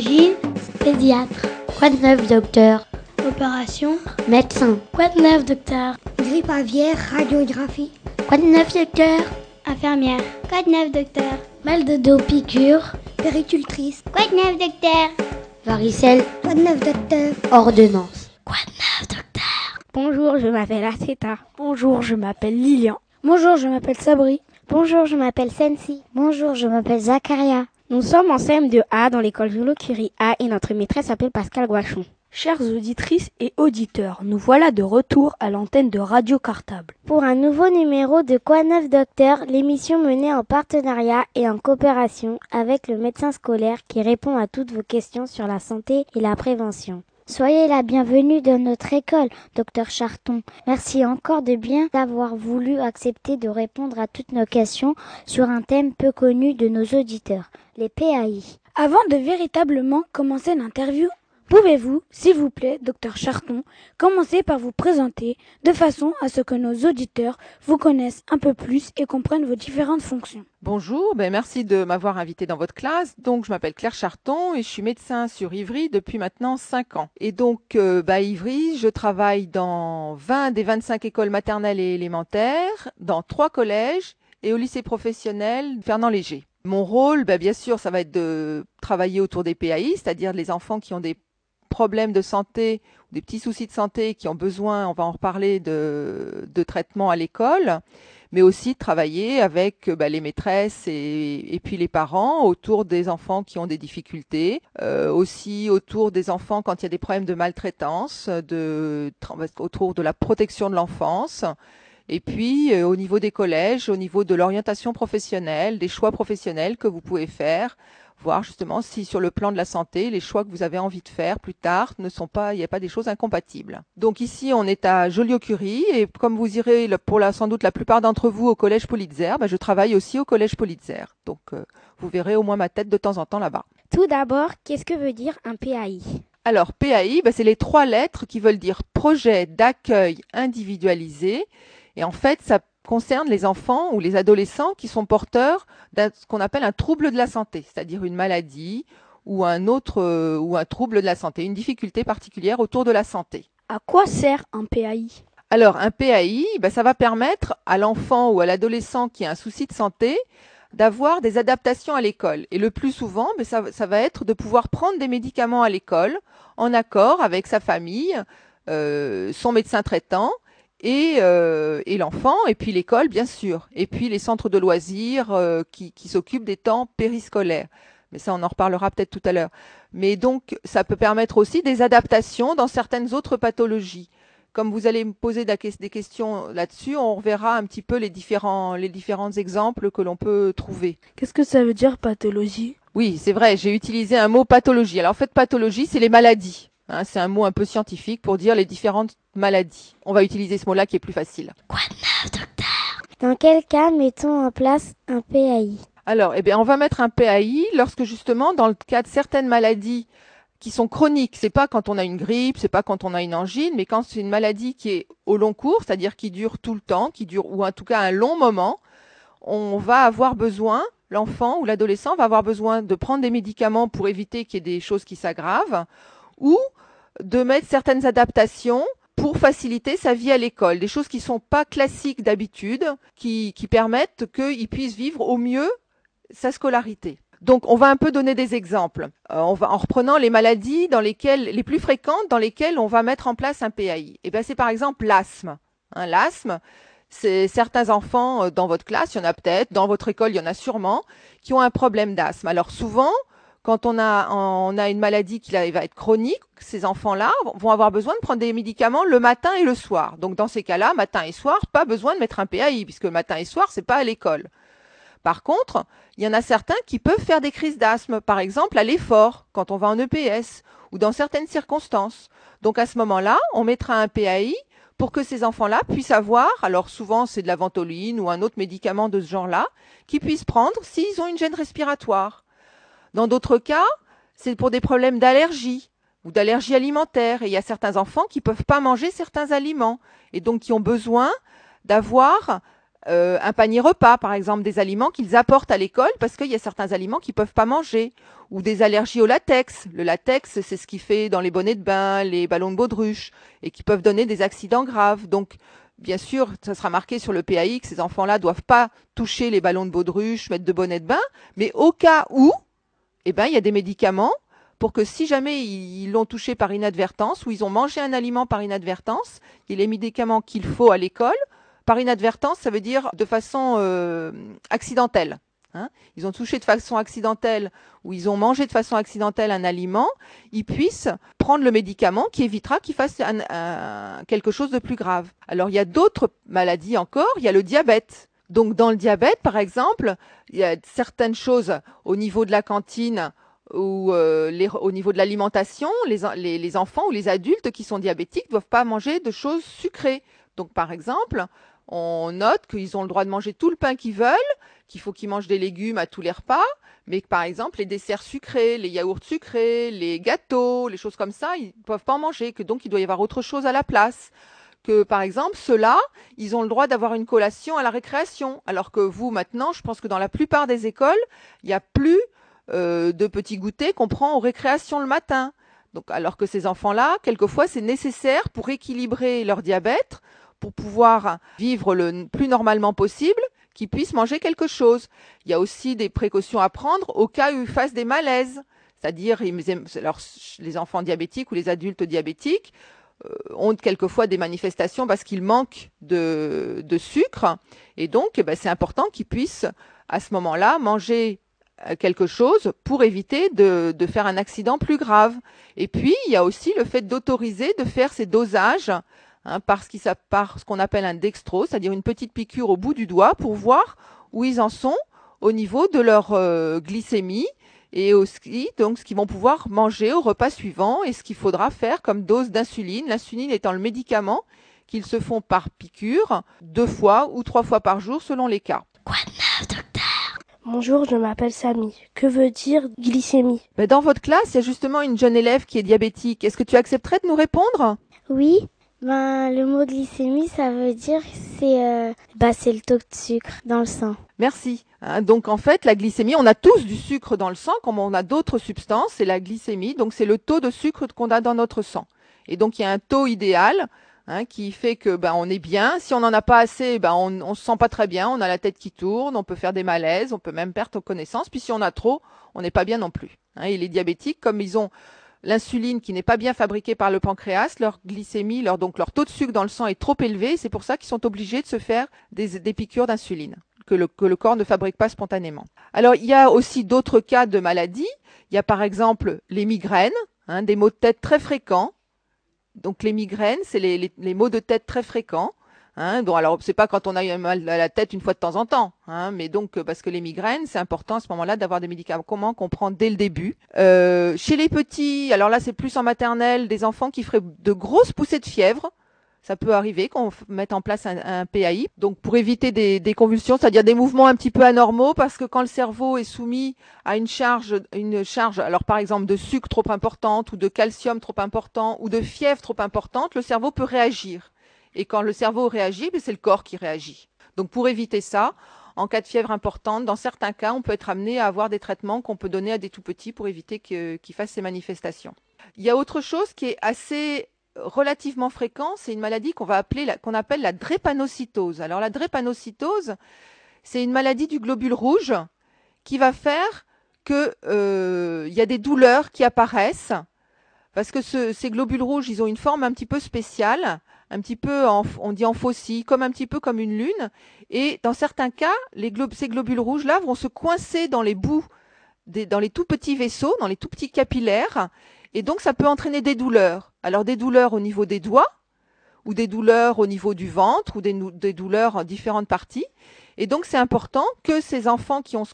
Imagine, Pédiatre. Quoi de neuf, docteur? Opération, Médecin. quoi de neuf, docteur? Grippe aviaire, radiographie. Quoi de neuf, docteur? Infirmière, quoi de neuf, docteur? Mal de dos, piqûre. Péricultrice. Quoi de neuf, docteur? Varicelle. Quoi de neuf, docteur? Ordonnance. Quoi de neuf, docteur? Bonjour, je m'appelle Aceta. Bonjour, je m'appelle Lilian. Bonjour, je m'appelle Sabri. Bonjour, je m'appelle Sensi. Bonjour, je m'appelle Zacharia. Nous sommes en CM2A dans l'école Julo Curie A et notre maîtresse s'appelle Pascal Guachon. Chères auditrices et auditeurs, nous voilà de retour à l'antenne de Radio Cartable. Pour un nouveau numéro de Quoi Neuf Docteur, l'émission menée en partenariat et en coopération avec le médecin scolaire qui répond à toutes vos questions sur la santé et la prévention. Soyez la bienvenue dans notre école, docteur Charton. Merci encore de bien d'avoir voulu accepter de répondre à toutes nos questions sur un thème peu connu de nos auditeurs, PAI. Avant de véritablement commencer l'interview, pouvez-vous, s'il vous plaît, docteur Charton, commencer par vous présenter de façon à ce que nos auditeurs vous connaissent un peu plus et comprennent vos différentes fonctions? Bonjour, ben merci de m'avoir invité dans votre classe. Donc je m'appelle Claire Charton et je suis médecin sur Ivry depuis maintenant 5 ans. Et donc euh, bah, Ivry, je travaille dans 20 des 25 écoles maternelles et élémentaires, dans trois collèges et au lycée professionnel Fernand Léger. Mon rôle, bah, bien sûr, ça va être de travailler autour des PAI, c'est-à-dire les enfants qui ont des problèmes de santé, des petits soucis de santé qui ont besoin, on va en reparler, de, de traitement à l'école, mais aussi de travailler avec bah, les maîtresses et, et, puis les parents autour des enfants qui ont des difficultés, euh, aussi autour des enfants quand il y a des problèmes de maltraitance, de, autour de la protection de l'enfance. Et puis, euh, au niveau des collèges, au niveau de l'orientation professionnelle, des choix professionnels que vous pouvez faire, voir justement si sur le plan de la santé, les choix que vous avez envie de faire plus tard ne sont pas, il n'y a pas des choses incompatibles. Donc ici, on est à Joliot-Curie et comme vous irez pour la, sans doute la plupart d'entre vous au collège Politzer, ben, je travaille aussi au collège Politzer. Donc euh, vous verrez au moins ma tête de temps en temps là-bas. Tout d'abord, qu'est-ce que veut dire un PAI Alors PAI, ben, c'est les trois lettres qui veulent dire projet d'accueil individualisé. Et en fait, ça concerne les enfants ou les adolescents qui sont porteurs d'un ce qu'on appelle un trouble de la santé, c'est-à-dire une maladie ou un autre euh, ou un trouble de la santé, une difficulté particulière autour de la santé. À quoi sert un PAI Alors un PAI, ben, ça va permettre à l'enfant ou à l'adolescent qui a un souci de santé d'avoir des adaptations à l'école. Et le plus souvent, ben, ça, ça, va être de pouvoir prendre des médicaments à l'école en accord avec sa famille, euh, son médecin traitant et, euh, et l'enfant, et puis l'école, bien sûr, et puis les centres de loisirs euh, qui, qui s'occupent des temps périscolaires. Mais ça, on en reparlera peut-être tout à l'heure. Mais donc, ça peut permettre aussi des adaptations dans certaines autres pathologies. Comme vous allez me poser des questions là-dessus, on verra un petit peu les différents, les différents exemples que l'on peut trouver. Qu'est-ce que ça veut dire pathologie? Oui, c'est vrai, j'ai utilisé un mot pathologie. Alors en fait, pathologie, c'est les maladies. Hein, c'est un mot un peu scientifique pour dire les différentes maladies. On va utiliser ce mot-là qui est plus facile. Quoi de neuf, docteur? Dans quel cas mettons en place un PAI Alors, eh bien, on va mettre un PAI lorsque justement, dans le cas de certaines maladies qui sont chroniques, c'est pas quand on a une grippe, c'est pas quand on a une angine, mais quand c'est une maladie qui est au long cours, c'est-à-dire qui dure tout le temps, qui dure ou en tout cas un long moment, on va avoir besoin, l'enfant ou l'adolescent va avoir besoin de prendre des médicaments pour éviter qu'il y ait des choses qui s'aggravent, ou de mettre certaines adaptations pour faciliter sa vie à l'école, des choses qui sont pas classiques d'habitude, qui, qui permettent qu'il puisse vivre au mieux sa scolarité. Donc, on va un peu donner des exemples. Euh, on va en reprenant les maladies dans lesquelles les plus fréquentes dans lesquelles on va mettre en place un PAI. Et ben c'est par exemple l'asthme. Hein, l'asthme, c'est certains enfants euh, dans votre classe, il y en a peut-être, dans votre école, il y en a sûrement, qui ont un problème d'asthme. Alors souvent, quand on a, une maladie qui va être chronique, ces enfants-là vont avoir besoin de prendre des médicaments le matin et le soir. Donc dans ces cas-là, matin et soir, pas besoin de mettre un PAI, puisque matin et soir, c'est pas à l'école. Par contre, il y en a certains qui peuvent faire des crises d'asthme, par exemple à l'effort, quand on va en EPS, ou dans certaines circonstances. Donc à ce moment-là, on mettra un PAI pour que ces enfants-là puissent avoir, alors souvent c'est de la ventoline ou un autre médicament de ce genre-là, qu'ils puissent prendre s'ils ont une gêne respiratoire. Dans d'autres cas, c'est pour des problèmes d'allergie ou d'allergie alimentaire. Et il y a certains enfants qui ne peuvent pas manger certains aliments et donc qui ont besoin d'avoir euh, un panier repas, par exemple, des aliments qu'ils apportent à l'école parce qu'il y a certains aliments qu'ils peuvent pas manger, ou des allergies au latex. Le latex, c'est ce qui fait dans les bonnets de bain, les ballons de baudruche, et qui peuvent donner des accidents graves. Donc, bien sûr, ça sera marqué sur le PAI que ces enfants-là doivent pas toucher les ballons de baudruche, mettre de bonnets de bain, mais au cas où, eh ben, il y a des médicaments pour que si jamais ils l'ont touché par inadvertance ou ils ont mangé un aliment par inadvertance, il y a les médicaments qu'il faut à l'école. Par inadvertance, ça veut dire de façon euh, accidentelle. Hein. ils ont touché de façon accidentelle ou ils ont mangé de façon accidentelle un aliment, ils puissent prendre le médicament qui évitera qu'ils fassent quelque chose de plus grave. Alors il y a d'autres maladies encore, il y a le diabète. Donc dans le diabète, par exemple, il y a certaines choses au niveau de la cantine ou euh, au niveau de l'alimentation, les, les, enfants ou les adultes qui sont diabétiques ne doivent pas manger de choses sucrées. Donc par exemple, on note qu'ils ont le droit de manger tout le pain qu'ils veulent, qu'il faut qu'ils mangent des légumes à tous les repas, mais que par exemple les desserts sucrés, les yaourts sucrés, les gâteaux, les choses comme ça, ils ne peuvent pas en manger, que donc il doit y avoir autre chose à la place que par exemple ceux-là, ils ont le droit d'avoir une collation à la récréation, alors que vous maintenant, je pense que dans la plupart des écoles, il n'y a plus euh, de petits goûters qu'on prend aux récréations le matin. Donc, alors que ces enfants-là, quelquefois, c'est nécessaire pour équilibrer leur diabète, pour pouvoir vivre le plus normalement possible, qu'ils puissent manger quelque chose. Il y a aussi des précautions à prendre au cas où ils fassent des malaises. C'est-à-dire, les enfants diabétiques ou les adultes diabétiques ont quelquefois des manifestations parce qu'ils manquent de, sucre. Et donc, eh ben, c'est important qu'ils puissent, à ce moment-là, manger euh, quelque chose pour éviter de, faire un accident plus grave. Et puis, il y a aussi le fait d'autoriser de faire ces dosages hein, par ce qu'on appelle un dextro, c'est-à-dire une petite piqûre au bout du doigt pour voir où ils en sont au niveau de leur euh, glycémie et aussi donc ce qu'ils vont pouvoir manger au repas suivant et ce qu'il faudra faire comme dose d'insuline, l'insuline étant le médicament qu'ils se font par piqûre deux fois ou trois fois par jour selon les cas. Quoi de neuf, docteur? Bonjour, je m'appelle Samy. Que veut dire glycémie? Ben Dans votre classe, il y a justement une jeune élève qui est diabétique. Est-ce que tu accepterais de nous répondre? Oui. Ben, le mot glycémie, ça veut dire c'est euh, bah, c'est le taux de sucre dans le sang. Merci. Hein, donc en fait, la glycémie, on a tous du sucre dans le sang, comme on a d'autres substances, c'est la glycémie. Donc c'est le taux de sucre qu'on a dans notre sang. Et donc il y a un taux idéal Hein, qui fait que ben on est bien. Si on n'en a pas assez, ben on, on se sent pas très bien, on a la tête qui tourne, on peut faire des malaises, on peut même perdre connaissance. Puis si on a trop, on n'est pas bien non plus. Hein, et les diabétiques, comme ils ont l'insuline qui n'est pas bien fabriquée par le pancréas, leur glycémie, leur donc leur taux de sucre dans le sang est trop élevé. C'est pour ça qu'ils sont obligés de se faire des piqûres d'insuline que le, que le corps ne fabrique pas spontanément. Alors il y a aussi d'autres cas de maladies. Il y a par exemple les migraines, hein, des maux de tête très fréquents donc les migraines, c'est les, les, maux de tête très fréquents. Hein, bon, alors c'est pas quand on a mal à la tête une fois de temps en temps, hein, mais donc euh, parce que les migraines, c'est important à ce moment-là d'avoir des médicaments qu'on prend dès le début. Euh, chez les petits, alors là c'est plus en maternelle, des enfants qui feraient de grosses poussées de fièvre, ça peut arriver qu'on mette en place un, PAI, donc pour éviter des, convulsions, c'est-à-dire des mouvements un petit peu anormaux, parce que quand le cerveau est soumis à une charge, une charge, alors par exemple de sucre trop importante, ou de calcium trop important, ou de fièvre trop importante, le cerveau peut réagir. Et quand le cerveau réagit, ben, c'est le corps qui réagit. Donc pour éviter ça, en cas de fièvre importante, dans certains cas, on peut être amené à avoir des traitements qu'on peut donner à des tout petits pour éviter qu'ils fassent ces manifestations. Il y a autre chose qui est assez relativement fréquent, c'est une maladie qu'on va appeler qu'on appelle la drépanocytose. Alors la drépanocytose, c'est une maladie du globule rouge qui va faire que euh, il y a des douleurs qui apparaissent parce que ces globules rouges, ils ont une forme un petit peu spéciale, un petit peu on dit en faucille, comme un petit peu comme une lune. Et dans certains cas, ces globules rouges là vont se coincer dans les bouts, dans les tout petits vaisseaux, dans les tout petits capillaires, et donc ça peut entraîner des douleurs. Alors des douleurs au niveau des doigts, ou des douleurs au niveau du ventre, ou des, douleurs en différentes parties. Et donc c'est important que ces enfants qui ont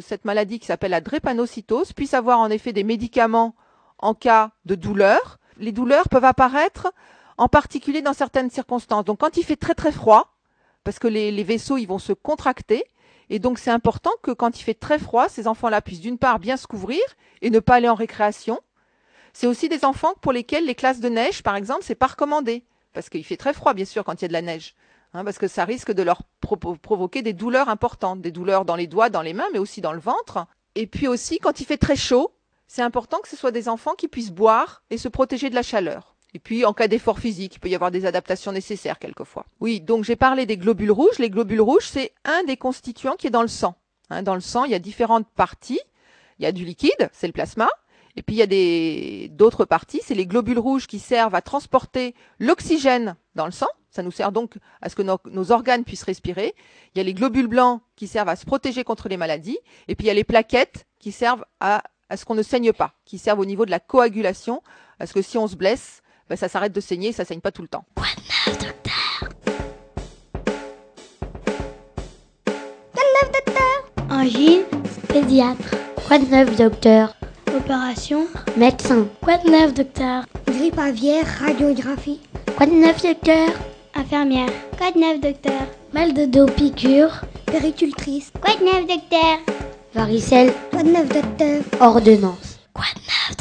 cette maladie qui s'appelle la drépanocytose puissent avoir en effet des médicaments en cas de douleur. Les douleurs peuvent apparaître en particulier dans certaines circonstances. Donc quand il fait très très froid, parce que les, les vaisseaux ils vont se contracter, et donc c'est important que quand il fait très froid, ces enfants-là puissent d'une part bien se couvrir et ne pas aller en récréation, c'est aussi des enfants pour lesquels les classes de neige, par exemple, c'est pas recommandé. Parce qu'il fait très froid, bien sûr, quand il y a de la neige. hein, parce que ça risque de leur provoquer des douleurs importantes, des douleurs dans les doigts, dans les mains, mais aussi dans le ventre. Et puis aussi, quand il fait très chaud, c'est important que ce soit des enfants qui puissent boire et se protéger de la chaleur. Et puis, en cas d'effort physique, il peut y avoir des adaptations nécessaires quelquefois. Oui, donc j'ai parlé des globules rouges. Les globules rouges, c'est un des constituants qui est dans le sang. Hein, dans le sang, il y a différentes parties. Il y a du liquide, c'est le plasma. Et puis il y a d'autres parties, c'est les globules rouges qui servent à transporter l'oxygène dans le sang. Ça nous sert donc à ce que nos, organes puissent respirer. Il y a les globules blancs qui servent à se protéger contre les maladies. Et puis il y a les plaquettes qui servent à, ce qu'on ne saigne pas, qui servent au niveau de la coagulation, à ce que si on se blesse, ben, ça s'arrête de saigner, ça saigne pas tout le temps. Angine, pédiatre. Quoi de neuf, docteur Opération, Médecin. quoi de neuf, docteur? Grippe aviaire, radiographie. Quoi de neuf, docteur? Infirmière, quoi de neuf, docteur? Mal de dos, piqûre. Péricultrice. Quoi de neuf, docteur? Varicelle. Quoi de neuf, docteur? Ordonnance. Quoi de neuf